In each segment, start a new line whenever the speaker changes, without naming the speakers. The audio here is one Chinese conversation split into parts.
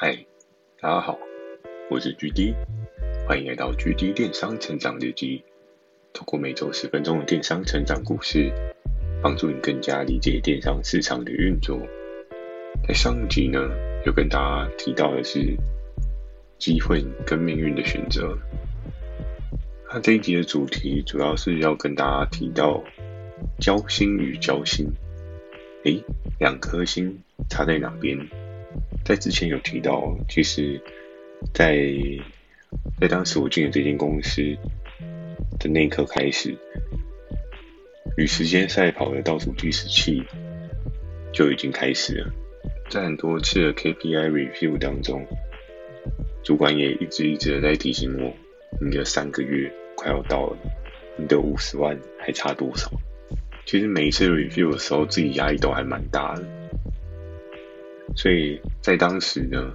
嗨，大家好，我是 GD，欢迎来到 GD 电商成长日记。透过每周十分钟的电商成长故事，帮助你更加理解电商市场的运作。在上一集呢，有跟大家提到的是机会跟命运的选择。那这一集的主题主要是要跟大家提到交心与交心。诶，两颗心差在哪边？在之前有提到，其实在，在当时我进了这间公司的那一刻开始，与时间赛跑的倒数计时器就已经开始了。在很多次的 KPI review 当中，主管也一直一直的在提醒我：你的三个月快要到了，你的五十万还差多少？其实每一次 review 的时候，自己压力都还蛮大的。所以在当时呢，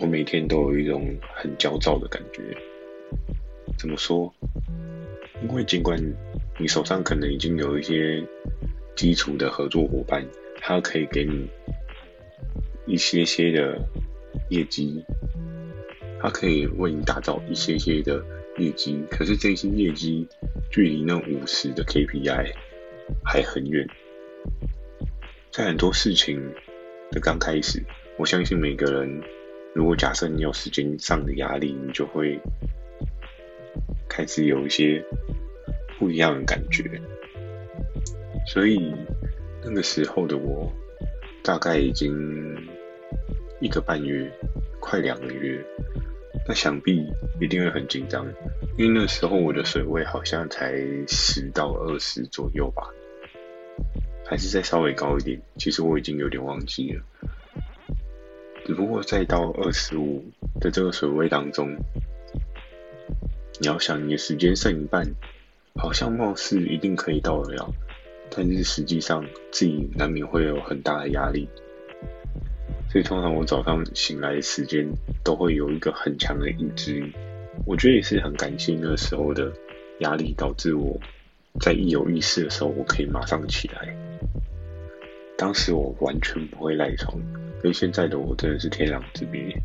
我每天都有一种很焦躁的感觉。怎么说？因为尽管你手上可能已经有一些基础的合作伙伴，他可以给你一些些的业绩，他可以为你打造一些些的业绩，可是这些业绩距离那五十的 KPI 还很远，在很多事情。的刚开始，我相信每个人，如果假设你有时间上的压力，你就会开始有一些不一样的感觉。所以那个时候的我，大概已经一个半月，快两个月，那想必一定会很紧张，因为那时候我的水位好像才十到二十左右吧。还是再稍微高一点，其实我已经有点忘记了。只不过再到二十五的这个水位当中，你要想你的时间剩一半，好像貌似一定可以到得了，但是实际上自己难免会有很大的压力。所以通常我早上醒来的时间都会有一个很强的意志力，我觉得也是很感谢那时候的压力，导致我在一有意识的时候，我可以马上起来。当时我完全不会赖床，跟现在的我真的是天壤之别。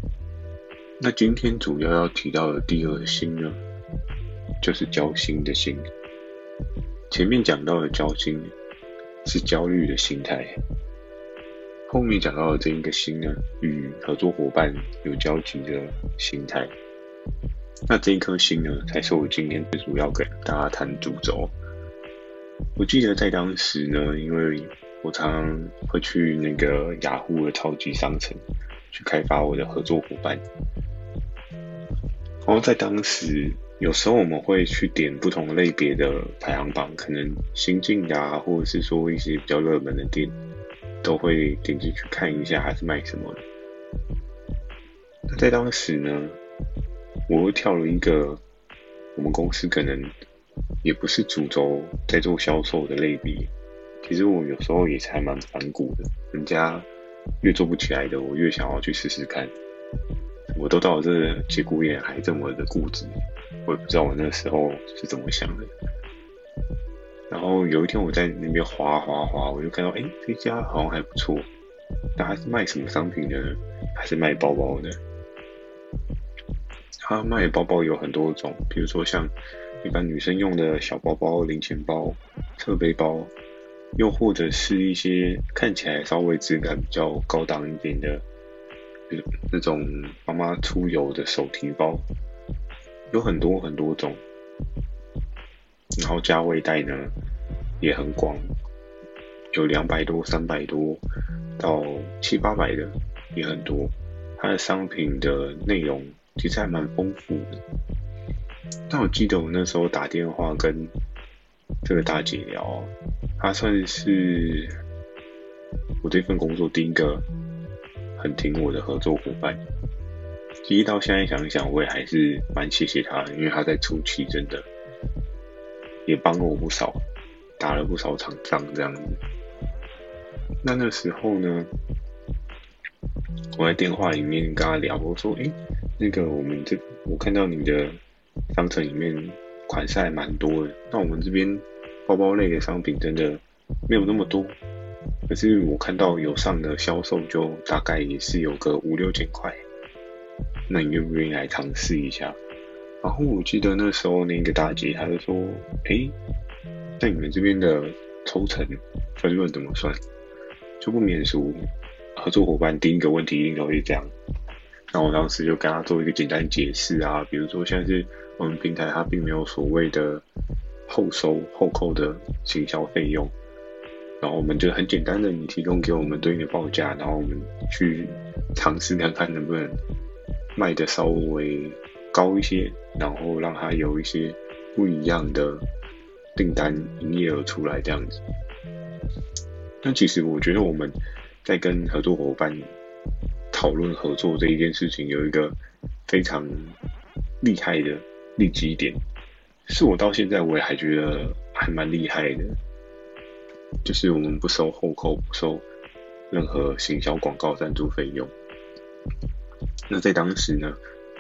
那今天主要要提到的第二心呢，就是交心的心。前面讲到的交心是焦虑的心态，后面讲到的这一个心呢，与合作伙伴有交集的心态。那这一颗心呢，才是我今天最主要跟大家谈主轴。我记得在当时呢，因为我常常会去那个雅虎的超级商城去开发我的合作伙伴，然后在当时，有时候我们会去点不同类别的排行榜，可能新进的啊，或者是说一些比较热门的店，都会点进去看一下还是卖什么的。那在当时呢，我又跳了一个我们公司可能也不是主轴在做销售的类别。其实我有时候也是还蛮反骨的，人家越做不起来的，我越想要去试试看。我都到了这节骨眼还这么的固执，我也不知道我那时候是怎么想的。然后有一天我在那边滑滑滑，我就看到，哎，这家好像还不错。那还是卖什么商品的？还是卖包包的？他卖包包有很多种，比如说像一般女生用的小包包、零钱包、侧背包。又或者是一些看起来稍微质感比较高档一点的，那种妈妈出游的手提包，有很多很多种。然后价位带呢也很广，有两百多、三百多到七八百的也很多。它的商品的内容其实还蛮丰富的。但我记得我那时候打电话跟这个大姐聊。他算是我这份工作第一个很挺我的合作伙伴。其实到现在想一想，我也还是蛮谢谢他的，因为他在初期真的也帮了我不少，打了不少场仗这样子。那那时候呢，我在电话里面跟他聊，我说：“诶，那个我们这我看到你的商城里面款式还蛮多的，那我们这边。”包包类的商品真的没有那么多，可是我看到有上的销售就大概也是有个五六千块，那你愿不愿意来尝试一下？然后我记得那时候那个大姐她就说：“诶，在你们这边的抽成分润怎么算？就不免俗，合作伙伴第一个问题一定都会这样。”那我当时就跟他做一个简单解释啊，比如说像是我们平台它并没有所谓的后收后扣的行销费用。然后我们就很简单的，你提供给我们对应的报价，然后我们去尝试看看能不能卖的稍微高一些，然后让它有一些不一样的订单营业额出来这样子。那其实我觉得我们在跟合作伙伴讨论合作这一件事情，有一个非常厉害的利基点，是我到现在我也还觉得还蛮厉害的。就是我们不收后扣，不收任何行销广告赞助费用。那在当时呢，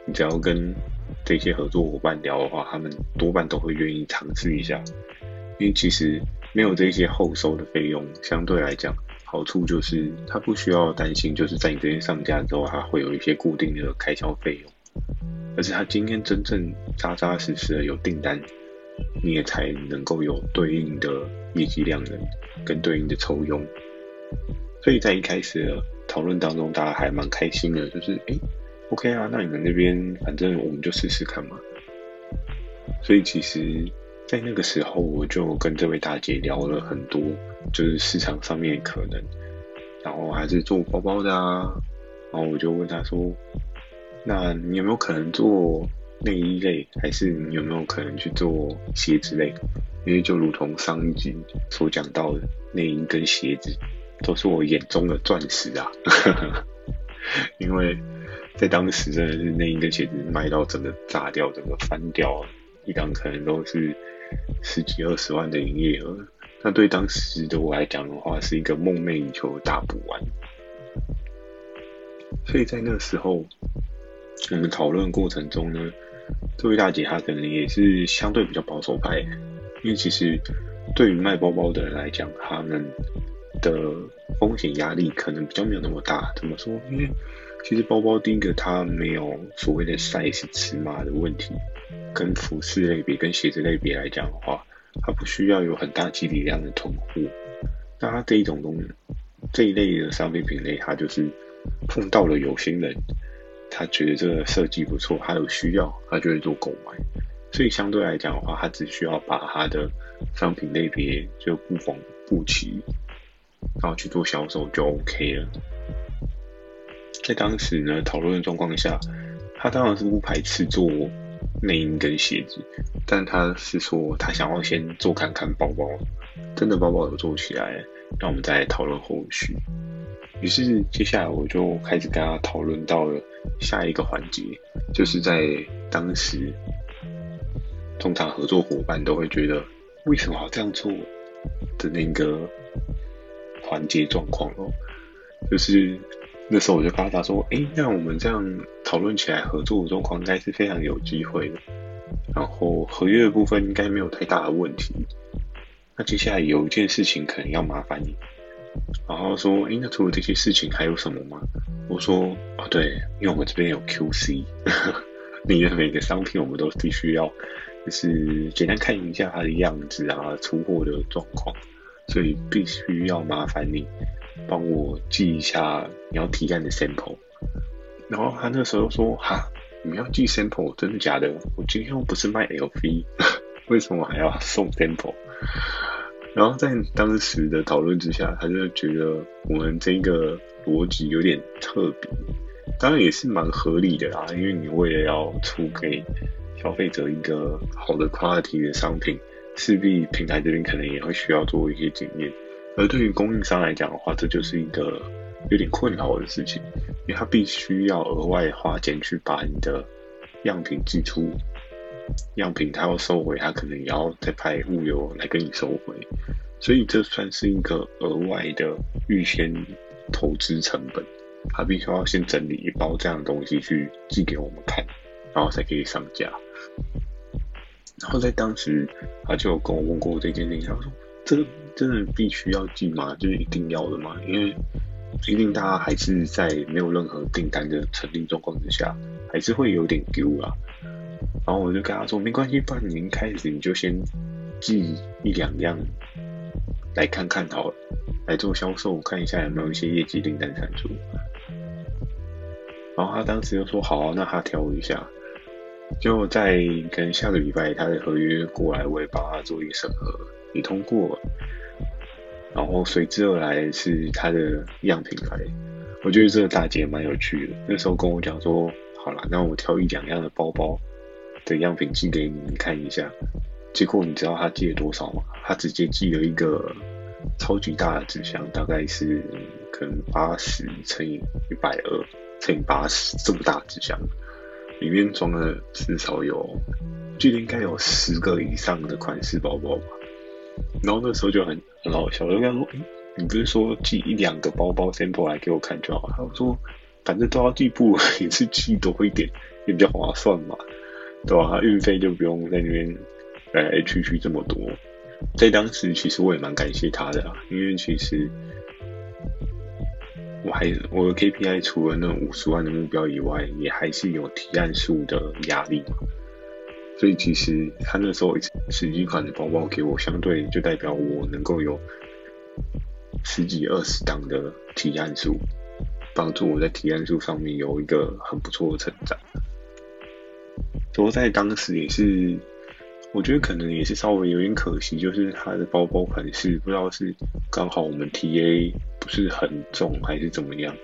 你只要跟这些合作伙伴聊的话，他们多半都会愿意尝试一下。因为其实没有这些后收的费用，相对来讲，好处就是他不需要担心，就是在你这边上架之后，他会有一些固定的开销费用。而是他今天真正扎扎实实的有订单，你也才能够有对应的业绩量能。跟对应的抽佣，所以在一开始的讨论当中，大家还蛮开心的，就是哎，OK 啊，那你们那边反正我们就试试看嘛。所以其实，在那个时候，我就跟这位大姐聊了很多，就是市场上面可能，然后还是做包包的啊，然后我就问她说，那你有没有可能做内衣类，还是你有没有可能去做鞋子类？因为就如同上一集所讲到的，内衣跟鞋子都是我眼中的钻石啊！因为在当时真的是内衣跟鞋子卖到整个炸掉，整个翻掉，一档可能都是十几二十万的营业额。那对当时的我来讲的话，是一个梦寐以求的大补丸。所以在那时候，我们讨论过程中呢，这位大姐她可能也是相对比较保守派。因为其实对于卖包包的人来讲，他们的风险压力可能比较没有那么大。怎么说？因为其实包包第一个它没有所谓的 size 尺码的问题，跟服饰类别、跟鞋子类别来讲的话，它不需要有很大机体量的囤货。那它这一种东，这一类的商品品类，它就是碰到了有心人，他觉得这个设计不错，他有需要，他就会做购买。所以相对来讲的话，他只需要把他的商品类别就布丰布齐，然后去做销售就 OK 了。在当时呢，讨论的状况下，他当然是不排斥做内衣跟鞋子，但他是说他想要先做看看包包，真的包包有做起来，那我们再讨论后续。于是接下来我就开始跟他讨论到了下一个环节，就是在当时。通常合作伙伴都会觉得为什么要这样做的那个环节状况哦，就是那时候我就跟他说：“哎，那我们这样讨论起来，合作的状况应该是非常有机会的。然后合约的部分应该没有太大的问题。那接下来有一件事情可能要麻烦你。然后说：哎，那除了这些事情还有什么吗？我说：哦，对，因为我们这边有 QC，你的每个商品我们都必须要。”就是简单看一下它的样子啊，出货的状况，所以必须要麻烦你帮我寄一下你要提案的 sample。然后他那时候说：“哈，你们要寄 sample，真的假的？我今天又不是卖 LV，为什么还要送 sample？” 然后在当时的讨论之下，他就觉得我们这个逻辑有点特别，当然也是蛮合理的啦，因为你为了要出给。消费者一个好的 quality 的商品，势必平台这边可能也会需要做一些检验。而对于供应商来讲的话，这就是一个有点困扰的事情，因为他必须要额外花钱去把你的样品寄出，样品他要收回，他可能也要再派物流来跟你收回，所以这算是一个额外的预先投资成本，他必须要先整理一包这样的东西去寄给我们看，然后才可以上架。然后在当时，他就跟我问过这件事情，他说：“这个真的必须要寄吗？就是一定要的吗？因为毕竟大家还是在没有任何订单的成立状况之下，还是会有点丢啊。然后我就跟他说，没关系，不然你一开始你就先寄一两样来看看好了，来做销售，看一下有没有一些业绩订单产出。然后他当时就说好啊，那他挑一下。就在可能下个礼拜他的合约过来，我也帮他做一个审核，也通过了。然后随之而来是他的样品来，我觉得这个大姐蛮有趣的。那时候跟我讲说，好了，那我挑一两样的包包的样品寄给你，你看一下。结果你知道他寄了多少吗？他直接寄了一个超级大的纸箱，大概是可能八十乘以一百二乘以八十这么大纸箱，里面装了至少有，记得应该有十个以上的款式包包吧。然后那时候就很很好笑，我就跟他说：“诶，你不是说寄一两个包包 sample 来给我看就好？”他说：“反正都要寄布，也是寄多一点，也比较划算嘛，对吧？运费就不用在那边来来去去这么多。”在当时，其实我也蛮感谢他的啊，因为其实我还我的 KPI 除了那五十万的目标以外，也还是有提案数的压力。所以其实他那时候十几款的包包给我，相对就代表我能够有十几二十档的提案数，帮助我在提案数上面有一个很不错的成长。不过在当时也是，我觉得可能也是稍微有点可惜，就是他的包包款式不知道是刚好我们 TA 不是很重还是怎么样。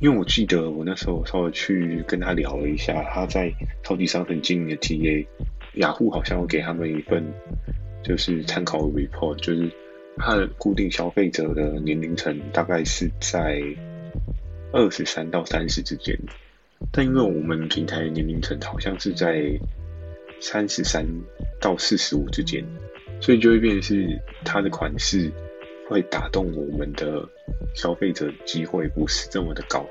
因为我记得我那时候稍微去跟他聊了一下，他在超级商城经营的 TA，雅虎好像有给他们一份就是参考 report，就是他的固定消费者的年龄层大概是在二十三到三十之间，但因为我们平台的年龄层好像是在三十三到四十五之间，所以就会变成是它的款式。会打动我们的消费者机会不是这么的高，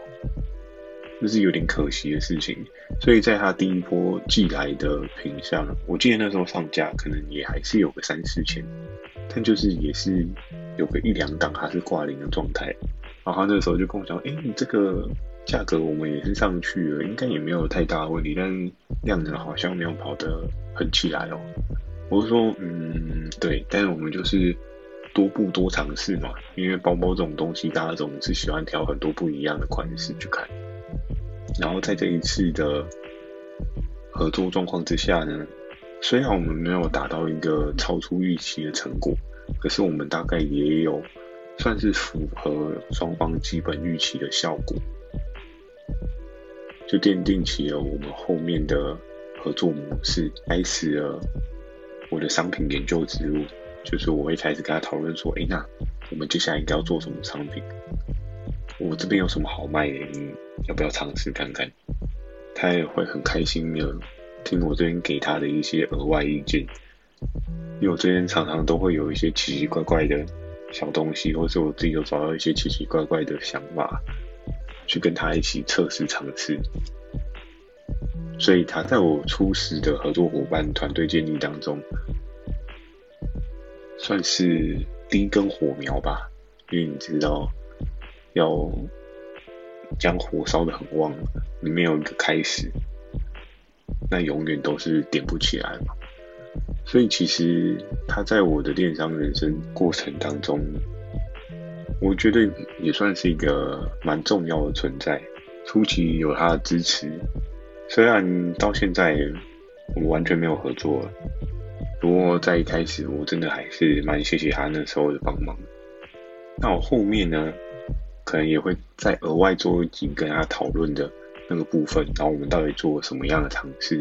这是有点可惜的事情。所以在他第一波寄来的品相，我记得那时候上架可能也还是有个三四千，但就是也是有个一两档还是挂零的状态。然后他那时候就跟我讲：“哎，你这个价格我们也是上去了，应该也没有太大的问题，但量能好像没有跑得很起来哦。”我是说：“嗯，对，但是我们就是。”多布多尝试嘛，因为包包这种东西，大家总是喜欢挑很多不一样的款式去看。然后在这一次的合作状况之下呢，虽然我们没有达到一个超出预期的成果，可是我们大概也有算是符合双方基本预期的效果，就奠定起了我们后面的合作模式，开始了我的商品研究之路。就是我会开始跟他讨论说，哎，那我们接下来应该要做什么商品？我这边有什么好卖的？你要不要尝试看看？他也会很开心的听我这边给他的一些额外意见，因为我这边常常都会有一些奇奇怪怪的小东西，或者我自己有找到一些奇奇怪怪的想法，去跟他一起测试尝试。所以他在我初始的合作伙伴团队建立当中。算是第一根火苗吧，因为你知道，要将火烧得很旺，你没有一个开始，那永远都是点不起来嘛。所以其实他在我的电商人生过程当中，我觉得也算是一个蛮重要的存在。初期有他的支持，虽然到现在我们完全没有合作。不过在一开始，我真的还是蛮谢谢他那时候的帮忙。那我后面呢，可能也会再额外做一集跟他讨论的那个部分，然后我们到底做什么样的尝试？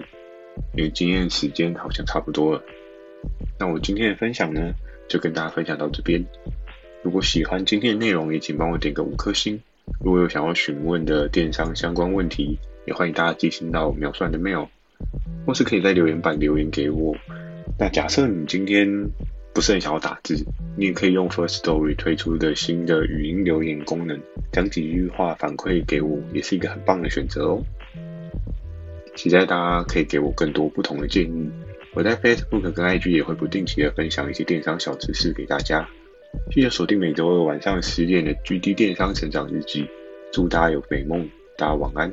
因为今天时间好像差不多了。那我今天的分享呢，就跟大家分享到这边。如果喜欢今天的内容，也请帮我点个五颗星。如果有想要询问的电商相关问题，也欢迎大家寄信到秒算的 mail，或是可以在留言板留言给我。那假设你今天不是很想要打字，你也可以用 First Story 推出的新的语音留言功能，讲几句话反馈给我，也是一个很棒的选择哦。期待大家可以给我更多不同的建议。我在 Facebook 跟 IG 也会不定期的分享一些电商小知识给大家。记得锁定每周二晚上十点的 GD 电商成长日记。祝大家有美梦，大家晚安。